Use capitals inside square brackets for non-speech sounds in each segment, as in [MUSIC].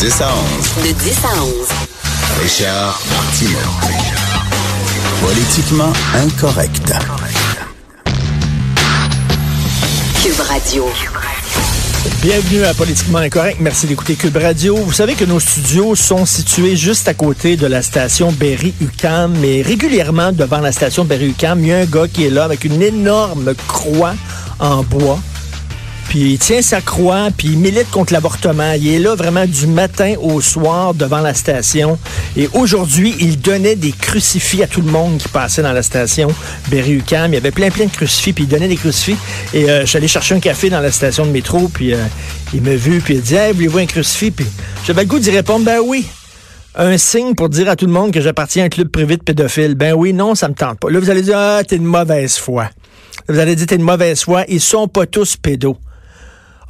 10 à 11. De 10 à 11. Richard Martineau. Politiquement incorrect. Cube Radio. Bienvenue à Politiquement Incorrect. Merci d'écouter Cube Radio. Vous savez que nos studios sont situés juste à côté de la station Berry-UQAM, mais régulièrement devant la station Berry-UQAM, il y a un gars qui est là avec une énorme croix en bois puis il tient sa croix, puis il milite contre l'avortement. Il est là vraiment du matin au soir devant la station. Et aujourd'hui, il donnait des crucifix à tout le monde qui passait dans la station Berry-UQAM. Il y avait plein, plein de crucifix, puis il donnait des crucifix. Et euh, j'allais chercher un café dans la station de métro, puis euh, il m'a vu, puis il a dit « Hey, voulez-vous un crucifix? » Puis j'avais le goût d'y répondre « Ben oui. » un signe pour dire à tout le monde que j'appartiens à un club privé de pédophiles. Ben oui, non, ça me tente pas. Là, vous allez dire, ah, t'es une mauvaise foi. Vous allez dire, t'es une mauvaise foi. Ils sont pas tous pédos.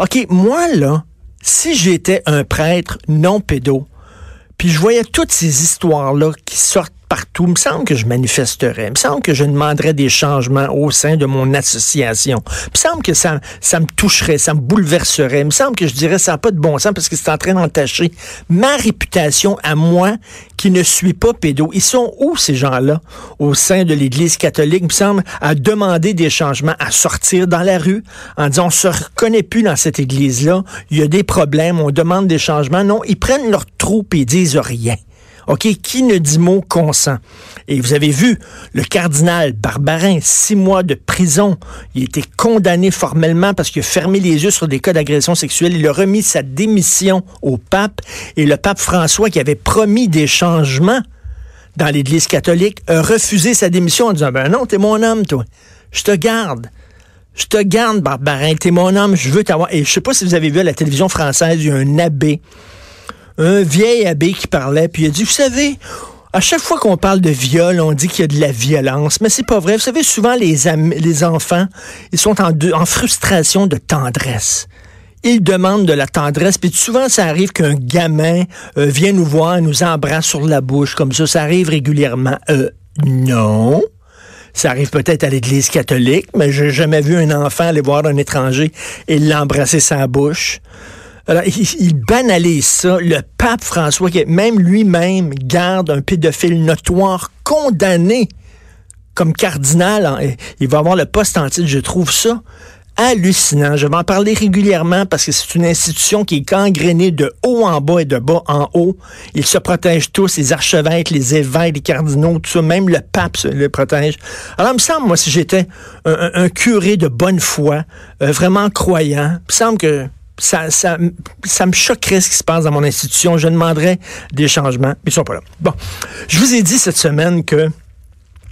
OK, moi, là, si j'étais un prêtre non pédo, puis je voyais toutes ces histoires-là qui sortent partout. Il me semble que je manifesterais. Il me semble que je demanderais des changements au sein de mon association. Il me semble que ça, ça me toucherait, ça me bouleverserait. Il me semble que je dirais ça n'a pas de bon sens parce que c'est en train d'entacher ma réputation à moi qui ne suis pas pédo. Ils sont où ces gens-là au sein de l'Église catholique? Il me semble à demander des changements, à sortir dans la rue en disant on se reconnaît plus dans cette Église-là. Il y a des problèmes, on demande des changements. Non, ils prennent leur troupe et disent rien. OK, qui ne dit mot consent? Et vous avez vu, le cardinal Barbarin, six mois de prison. Il a été condamné formellement parce qu'il a fermé les yeux sur des cas d'agression sexuelle. Il a remis sa démission au pape. Et le pape François, qui avait promis des changements dans l'Église catholique, a refusé sa démission en disant, ben non, t'es mon homme, toi. Je te garde. Je te garde, Barbarin. T'es mon homme. Je veux t'avoir. Et je sais pas si vous avez vu à la télévision française, il y a un abbé un vieil abbé qui parlait, puis il a dit, vous savez, à chaque fois qu'on parle de viol, on dit qu'il y a de la violence, mais c'est pas vrai. Vous savez, souvent les, les enfants, ils sont en, en frustration de tendresse. Ils demandent de la tendresse, puis souvent ça arrive qu'un gamin euh, vient nous voir, nous embrasse sur la bouche comme ça. Ça arrive régulièrement. Euh, non. Ça arrive peut-être à l'Église catholique, mais j'ai jamais vu un enfant aller voir un étranger et l'embrasser sa bouche. Alors, il, banalise ça. Le pape François, qui même lui-même garde un pédophile notoire condamné comme cardinal, il va avoir le poste en titre. Je trouve ça hallucinant. Je vais en parler régulièrement parce que c'est une institution qui est gangrénée de haut en bas et de bas en haut. Ils se protègent tous, les archevêques, les évêques, les cardinaux, tout ça, même le pape se le protège. Alors, il me semble, moi, si j'étais un, curé de bonne foi, euh, vraiment croyant, il me semble que ça, ça, ça me choquerait ce qui se passe dans mon institution. Je demanderais des changements, mais ils sont pas là. Bon, je vous ai dit cette semaine que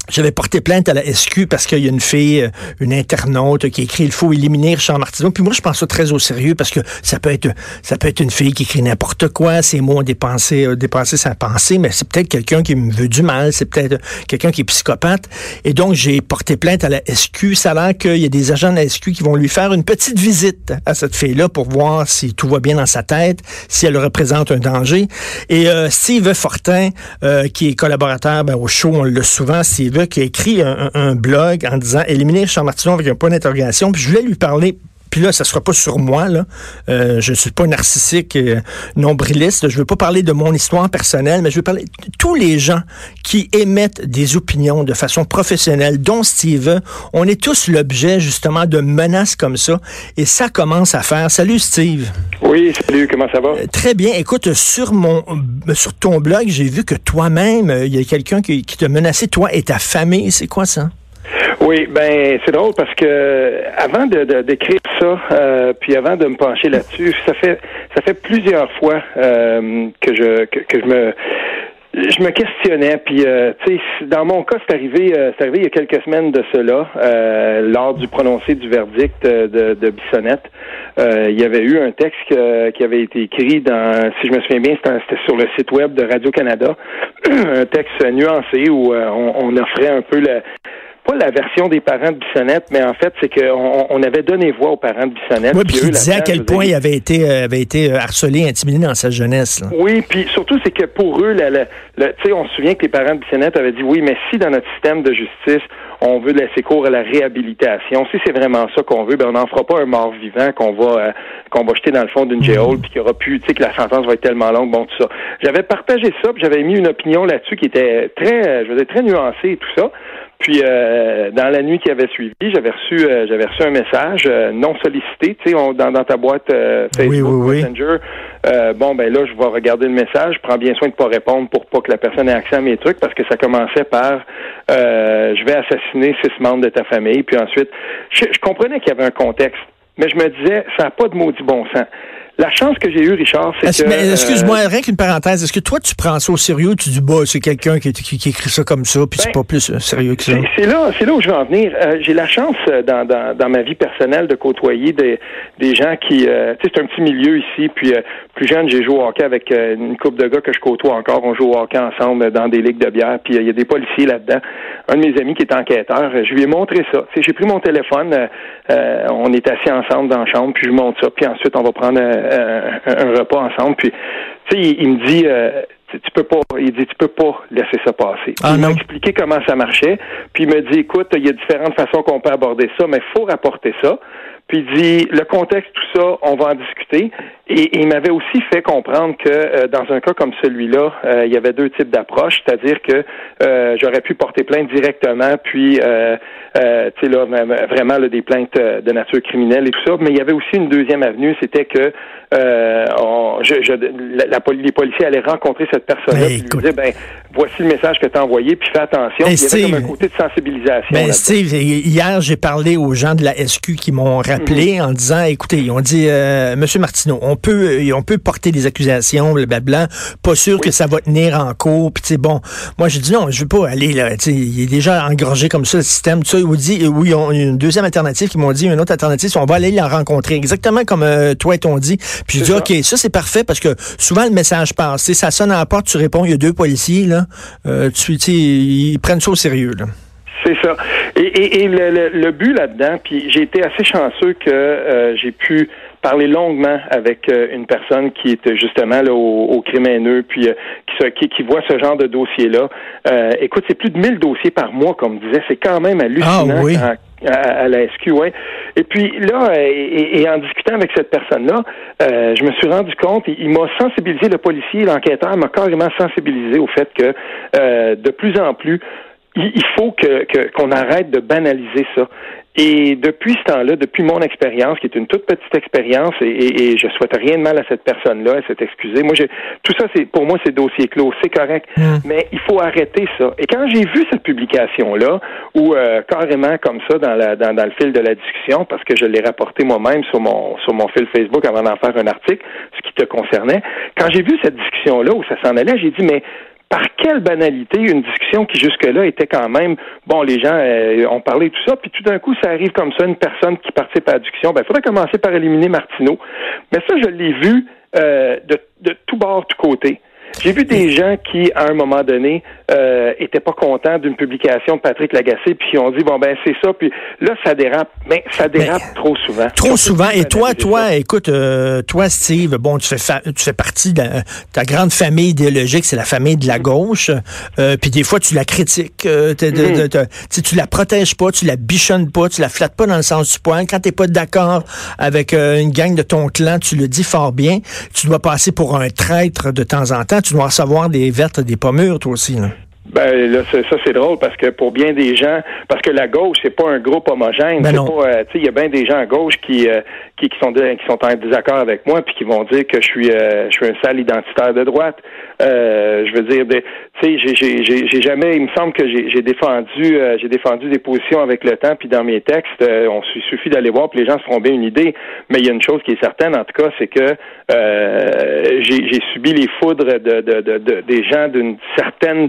j'avais porté plainte à la SQ parce qu'il y a une fille, euh, une internaute qui écrit il faut éliminer Richard Martineau. Puis moi, je pense ça très au sérieux parce que ça peut être ça peut être une fille qui écrit n'importe quoi, ses mots ont dépassé, euh, dépassé sa pensée, mais c'est peut-être quelqu'un qui me veut du mal, c'est peut-être quelqu'un qui est psychopathe. Et donc, j'ai porté plainte à la SQ. Ça a l'air qu'il y a des agents de la SQ qui vont lui faire une petite visite à cette fille-là pour voir si tout va bien dans sa tête, si elle représente un danger. Et euh, Steve Fortin, euh, qui est collaborateur ben, au show, on l'a souvent, Steve qui a écrit un, blog en disant éliminer Richard Martineau avec un point d'interrogation. Puis je voulais lui parler puis là, ça sera pas sur moi. Là. Euh, je suis pas narcissique, euh, nombriliste. Je veux pas parler de mon histoire personnelle, mais je veux parler de tous les gens qui émettent des opinions de façon professionnelle, dont Steve. On est tous l'objet justement de menaces comme ça, et ça commence à faire. Salut Steve. Oui, salut. Comment ça va? Euh, Très bien. Écoute, sur mon, euh, sur ton blog, j'ai vu que toi-même, il y a quelqu'un qui, qui t'a menacé, toi et ta famille. C'est quoi ça? Oui, ben c'est drôle parce que avant de d'écrire ça, euh, puis avant de me pencher là-dessus, ça fait ça fait plusieurs fois euh, que je que, je me je me questionnais, puis euh, tu sais, dans mon cas, c'est arrivé, euh, c'est arrivé il y a quelques semaines de cela, euh, lors du prononcé du verdict de, de Bissonnette. il y avait eu un texte qui avait été écrit dans, si je me souviens bien, c'était sur le site web de Radio Canada, [CLEARS THROAT] un texte nuancé où on, on, offrait un peu le, pas la version des parents de Bissonnette, mais en fait, c'est qu'on on avait donné voix aux parents de Bissonnette. Oui, puis il disait à quel point il avait été, euh, avait été euh, harcelé, intimidé dans sa jeunesse. Oui, puis surtout, c'est que pour eux, la, la, on se souvient que les parents de Bissonnette avaient dit, oui, mais si dans notre système de justice, on veut laisser cours à la réhabilitation, si c'est vraiment ça qu'on veut, ben on n'en fera pas un mort vivant qu'on va euh, qu'on va jeter dans le fond d'une jail, puis qu'il aura pu, tu sais, que la sentence va être tellement longue, bon, tout ça. J'avais partagé ça, puis j'avais mis une opinion là-dessus qui était très, je veux dire, très nuancée et tout ça. Puis euh, dans la nuit qui avait suivi, j'avais reçu euh, j'avais reçu un message euh, non sollicité, tu sais, dans, dans ta boîte Facebook Messenger. bon ben là, je vais regarder le message, je prends bien soin de pas répondre pour pas que la personne ait accès à mes trucs parce que ça commençait par je vais assassiner six membres de ta famille, puis ensuite je, je comprenais qu'il y avait un contexte, mais je me disais ça n'a pas de maudit bon sens. La chance que j'ai eue, Richard, c'est que... Excuse-moi, euh, rien qu'une parenthèse. Est-ce que toi, tu prends ça au sérieux? Tu dis, bah, c'est quelqu'un qui, qui, écrit ça comme ça, puis c'est ben, pas plus euh, sérieux que ça? C'est là, c'est là où je veux en venir. Euh, j'ai la chance, dans, dans, dans, ma vie personnelle, de côtoyer des, des gens qui... tu sais, c'est un petit milieu ici, puis plus jeune, j'ai joué au hockey avec une couple de gars que je côtoie encore. On joue au hockey ensemble dans des ligues de bière, puis il y a des policiers là-dedans. Un de mes amis qui est enquêteur, je lui ai montré ça. j'ai pris mon téléphone, on est assis ensemble dans la chambre, puis je montre ça, puis ensuite, on va prendre un, repas ensemble. Puis, tu sais, il, me dit, euh, tu, peux pas, il dit, tu peux pas laisser ça passer. Ah, il m'a expliqué comment ça marchait. Puis il me dit, écoute, il y a différentes façons qu'on peut aborder ça, mais il faut rapporter ça. Puis il dit, le contexte, tout ça, on va en discuter. Et, il m'avait aussi fait comprendre que euh, dans un cas comme celui-là, euh, il y avait deux types d'approches, c'est-à-dire que euh, j'aurais pu porter plainte directement, puis tu sais là vraiment là, des plaintes de nature criminelle et tout ça. Mais il y avait aussi une deuxième avenue, c'était que on, je, je, la, les policiers allaient rencontrer cette personne-là, puis lui dire ben voici le message que tu as envoyé, puis fais attention. il y avait comme un côté de sensibilisation. Ben, Steve, hier j'ai parlé aux gens de la SQ qui m'ont rappelé mhm. en disant, écoutez, ils ont dit, Monsieur Martineau, on peut, on peut porter des accusations, blablabla. Pas sûr que ça va tenir en cours. Puis, bon, moi, je dis non, je veux pas aller là. Il est déjà engorgé comme ça, le système. Tu sais, dit, oui, ils ont une deuxième alternative qui m'ont dit, une autre alternative, on va aller la rencontrer. Exactement comme euh, toi et ton dit. Puis, je dis, OK, ça, c'est parfait parce que souvent, le message passe. ça sonne à la porte, tu réponds, il y a deux policiers, là. Euh, tu, ils prennent ça au sérieux, là. C'est ça. Et, le, but là-dedans, puis j'ai été assez chanceux que euh, j'ai pu parler longuement avec euh, une personne qui est justement là, au, au crime haineux, puis euh, qui, qui, voit ce genre de dossier-là. Euh, écoute, c'est plus de 1000 dossiers par mois, comme disait. C'est quand même hallucinant. Ah, oui. À, la SQ, ouais. Et puis là, et, en discutant avec cette personne-là, je me suis rendu compte, il, m'a sensibilisé, le policier, l'enquêteur m'a carrément sensibilisé au fait que de plus en plus, il faut que qu'on arrête de banaliser ça. Et depuis ce temps-là, depuis mon expérience, qui est une toute petite expérience, et, et, et, je souhaite rien de mal à cette personne-là, elle s'est excusée. Moi, j'ai, tout ça, c'est pour moi, c'est dossier clos, c'est correct, mm. mais il faut arrêter ça. Et quand j'ai vu cette publication-là, ou euh, carrément comme ça dans, la, dans, dans le fil de la discussion, parce que je l'ai rapporté moi-même sur mon sur mon fil Facebook avant d'en faire un article, ce qui te concernait, quand j'ai vu cette discussion-là où ça s'en allait, j'ai dit mais par quelle banalité une discussion qui jusque-là était quand même, bon, les gens euh, ont parlé tout ça, puis tout d'un coup, ça arrive comme ça, une personne qui participe à la discussion, ben, faudrait commencer par éliminer Martineau. Mais ça, je l'ai vu euh, de, de tout bord, tout côté. J'ai vu des gens qui, à un moment donné, euh, étaient pas contents d'une publication de Patrick Lagacé, puis ont dit bon ben c'est ça, puis là ça dérape, mais ça dérape trop souvent. Trop souvent. Et toi, toi, écoute, euh, toi Steve, bon, tu fais tu fais partie de ta grande famille idéologique, c'est la famille de la gauche. Euh, puis des fois tu la critiques, euh, mhm. tu la protèges pas, tu la bichonnes pas, tu la flattes pas dans le sens du poing. Quand t'es pas d'accord avec euh, une gang de ton clan, tu le dis fort bien. Tu dois passer pour un traître de temps en temps tu dois recevoir des vertes, des pommures, toi aussi. Ben là, ça, ça, c'est drôle parce que pour bien des gens, parce que la gauche c'est pas un groupe homogène. Ben euh, il y a bien des gens à gauche qui, euh, qui qui sont de- qui sont en désaccord avec moi puis qui vont dire que je suis euh, je suis un sale identitaire de droite. Euh, je veux dire, tu sais, j'ai j'ai j'ai j'ai jamais, il me semble que j'ai j'ai défendu euh, j'ai défendu des positions avec le temps puis dans mes textes, euh, on il suffit d'aller voir puis les gens se feront bien une idée. Mais il y a une chose qui est certaine en tout cas, c'est que euh, j'ai j'ai subi les foudres de, de, de, de- des gens d'une certaine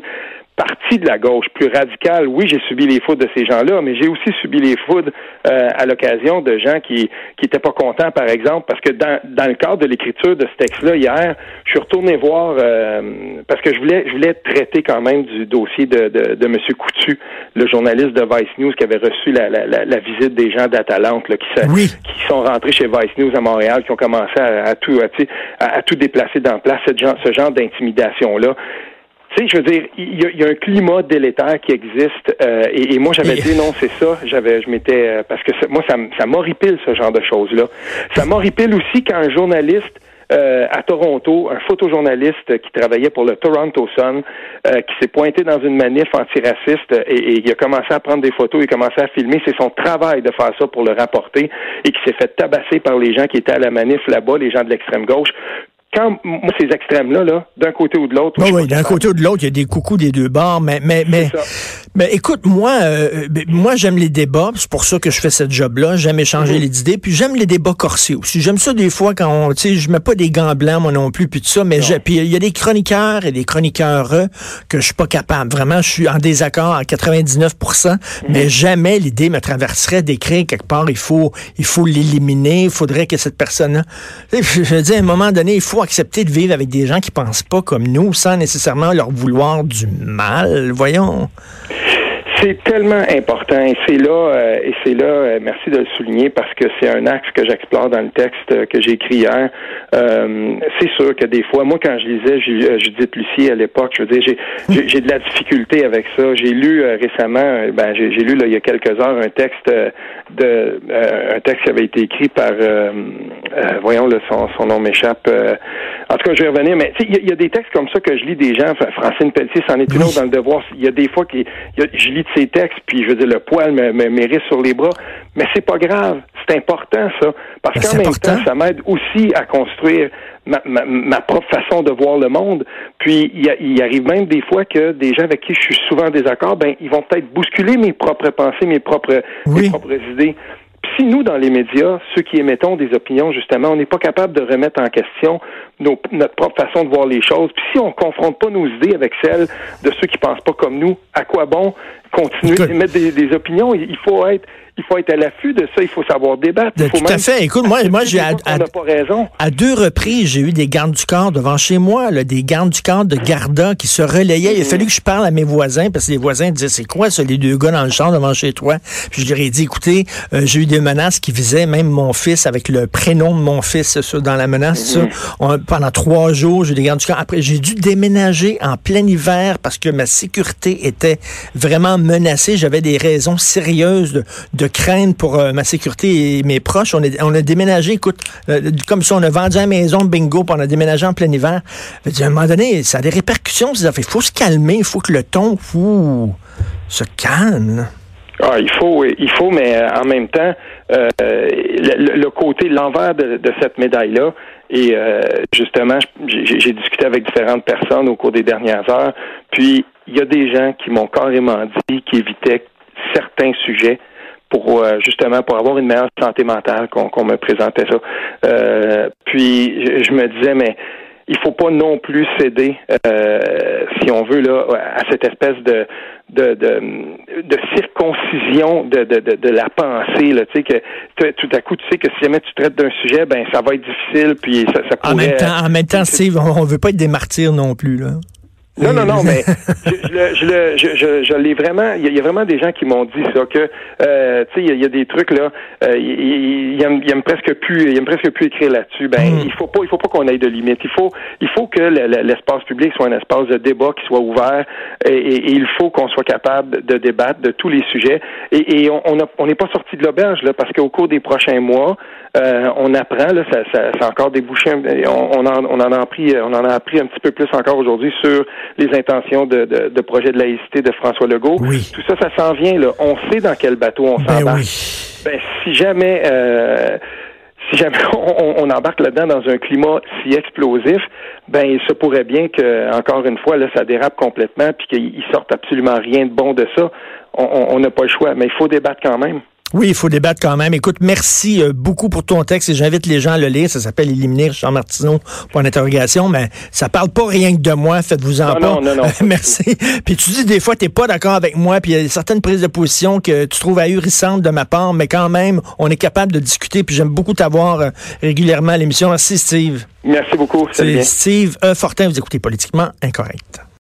partie de la gauche plus radicale, oui, j'ai subi les foudres de ces gens-là, mais j'ai aussi subi les foudres euh, à l'occasion de gens qui qui étaient pas contents, par exemple, parce que dans, dans le cadre de l'écriture de ce texte-là hier, je suis retourné voir euh, parce que je voulais je voulais traiter quand même du dossier de de, de Monsieur Coutu, le journaliste de Vice News qui avait reçu la, la, la, la visite des gens d'Atalante là, qui, Oui. qui sont rentrés chez Vice News à Montréal, qui ont commencé à, à tout à, tout déplacer dans place, ce genre, ce genre d'intimidation-là. Tu sais, je veux dire, il y, y a un climat délétère qui existe, euh, et, et moi j'avais Et- dénoncé ça. J'avais, je m'étais, euh, parce que ça- moi ça, ça m'horripile ce genre de choses-là. Ça m'horripile aussi quand un journaliste euh, à Toronto, un photojournaliste qui travaillait pour le Toronto Sun, euh, qui s'est pointé dans une manif antiraciste et, et il a commencé à prendre des photos, il a commencé à filmer. C'est son travail de faire ça pour le rapporter et qui s'est fait tabasser par les gens qui étaient à la manif là-bas, les gens de l'extrême gauche. Quand moi ces extrêmes-là, là, d'un côté ou de l'autre, suis oui, d'un côté ou de l'autre, il y a des coucous des deux bords, mais mais mais, Mais écoute, moi, euh, ben, moi j'aime les débats, c'est pour ça que je fais cette job-là. J'aime échanger Mhm. les idées, puis j'aime les débats corsés aussi. J'aime ça des fois quand on, tu sais, je mets pas des gants blancs moi non plus, puis tout ça, mais puis il y a des chroniqueurs et des chroniqueurs que je suis pas capable. Vraiment, je suis en désaccord à 99%, Mhm. mais jamais l'idée me traverserait d'écrire quelque part. Il faut, il faut l'éliminer. Il faudrait que cette personne-là. Je veux dire, à un moment donné, il faut accepter de vivre avec des gens qui pensent pas comme nous, sans nécessairement leur vouloir du mal. Voyons. C'est tellement important et c'est là euh, et c'est là euh, merci de le souligner parce que c'est un axe que j'explore dans le texte que j'ai écrit hier. Euh, c'est sûr que des fois, moi quand je lisais euh, Judith Lucie à l'époque, je veux dire j'ai j'ai- de la difficulté avec ça. J'ai lu euh, récemment, ben j'ai j'ai lu là, il y a quelques heures un texte de un texte qui avait été écrit par voyons là, son, son nom m'échappe. En tout cas, je vais revenir, mais tu sais, il y, a- il y a des textes comme ça que je lis des gens. Fra- Francine Pelletier, c'en est une autre dans le devoir. Il y a des fois que je lis de ces textes, puis je veux dire, le poil me, me sur les bras. Mais c'est pas grave. C'est important, ça. Parce Ben, qu'en même important. temps, ça m'aide aussi à construire ma, ma, ma propre façon de voir le monde. Puis, il, il arrive même des fois que des gens avec qui je suis souvent en désaccord, ben, ils vont peut-être bousculer mes propres pensées, mes propres, Oui. mes propres idées. Si nous, dans les médias, ceux qui émettons des opinions, justement, on n'est pas capable de remettre en question nos- notre propre façon de voir les choses, puis si on confronte pas nos idées avec celles de ceux qui pensent pas comme nous, à quoi bon continuer Écoute. d'émettre des, des opinions? Il faut être il faut être à l'affût de ça, il faut savoir débattre. Il De- faut tout à fait. Écoute, moi, moi, j'ai [LAUGHS] à- qu'on n'a pas raison. À deux reprises, j'ai eu des gardes du corps devant chez moi, là, des gardes du corps de Garda qui se relayaient. Il a fallu que je parle à mes voisins parce que les voisins disaient c'est quoi ça, les deux gars dans le champ devant chez toi? Puis je leur ai dit écoutez, euh, j'ai eu des menaces qui visaient même mon fils avec le prénom de mon fils ça, dans la menace. ça. On- pendant trois jours, j'ai eu des gardes du corps. Après, j'ai dû déménager en plein hiver parce que ma sécurité était vraiment menacée. J'avais des raisons sérieuses de, de craindre pour euh, ma sécurité et mes proches. On on a déménagé, écoute, euh, comme si on a vendu la maison, bingo, puis on a déménagé en plein hiver. À un moment donné, ça a des répercussions. Il faut se calmer, il faut que le ton se calme. Ah, il faut, il faut, mais euh, en même temps, le, côté, l'envers de, de cette médaille-là, et euh, justement, j'ai discuté avec différentes personnes au cours des dernières heures, puis il y a des gens qui m'ont carrément dit qu'ils évitaient certains sujets pour euh, justement pour avoir une meilleure santé mentale qu'on qu'on me présentait ça. Euh, puis je, je me disais mais il faut pas non plus céder, euh, si on veut, là, à cette espèce de de, de, de circoncision de, de, de, de la pensée. Là, tu sais que tout à coup, tu sais que si jamais tu traites d'un sujet, ben ça va être difficile, puis ça, ça pourrait. En même temps, en même temps, Steve, on, on veut pas être des martyrs non plus, là. Non, non, non, mais [LAUGHS] je, je, le- je, je, je, l'ai vraiment. Il y, a- il y a vraiment des gens qui m'ont dit ça que, euh, tu sais, il y a- il y, a des trucs là. Euh, ils, aiment, aiment presque plus, ils aiment presque plus écrire là-dessus. Ben, Mm. il faut pas, il faut pas qu'on aille de limite. Il faut, il faut que le- le- l'espace public soit un espace de débat qui soit ouvert, et, et- et il faut qu'on soit capable de débattre de tous les sujets. Et, et on on a- on n'est pas sorti de l'auberge là, parce qu'au cours des prochains mois, euh, on apprend là, ça, ça, ça a encore débouché. un- On, on, en, on en a appris, on en a appris un petit peu plus encore aujourd'hui sur les intentions de, de, projet de laïcité de François Legault. Oui. Tout ça, ça s'en vient. Là. On sait dans quel bateau on ben s'embarque. Oui. Ben, si jamais euh, si jamais [LAUGHS] on, embarque là-dedans dans un climat si explosif, ben il se pourrait bien que, encore une fois, là, ça dérape complètement, puis qu'il sorte absolument rien de bon de ça. On n'a pas le choix, mais il faut débattre quand même. Oui, il faut débattre quand même. Écoute, merci euh, beaucoup pour ton texte et j'invite les gens à le lire. Ça s'appelle Éliminer Jean Martineau, point d'interrogation, mais ça parle pas rien que de moi. Faites-vous-en pas. Non, non, non, [LAUGHS] merci. Puis tu dis des fois, tu n'es pas d'accord avec moi, puis il y a certaines prises de position que tu trouves ahurissantes de ma part, mais quand même, on est capable de discuter. Puis j'aime beaucoup t'avoir euh, régulièrement à l'émission. Merci, Steve. Merci beaucoup. C'est Steve e. Fortin. Vous écoutez Politiquement Incorrect.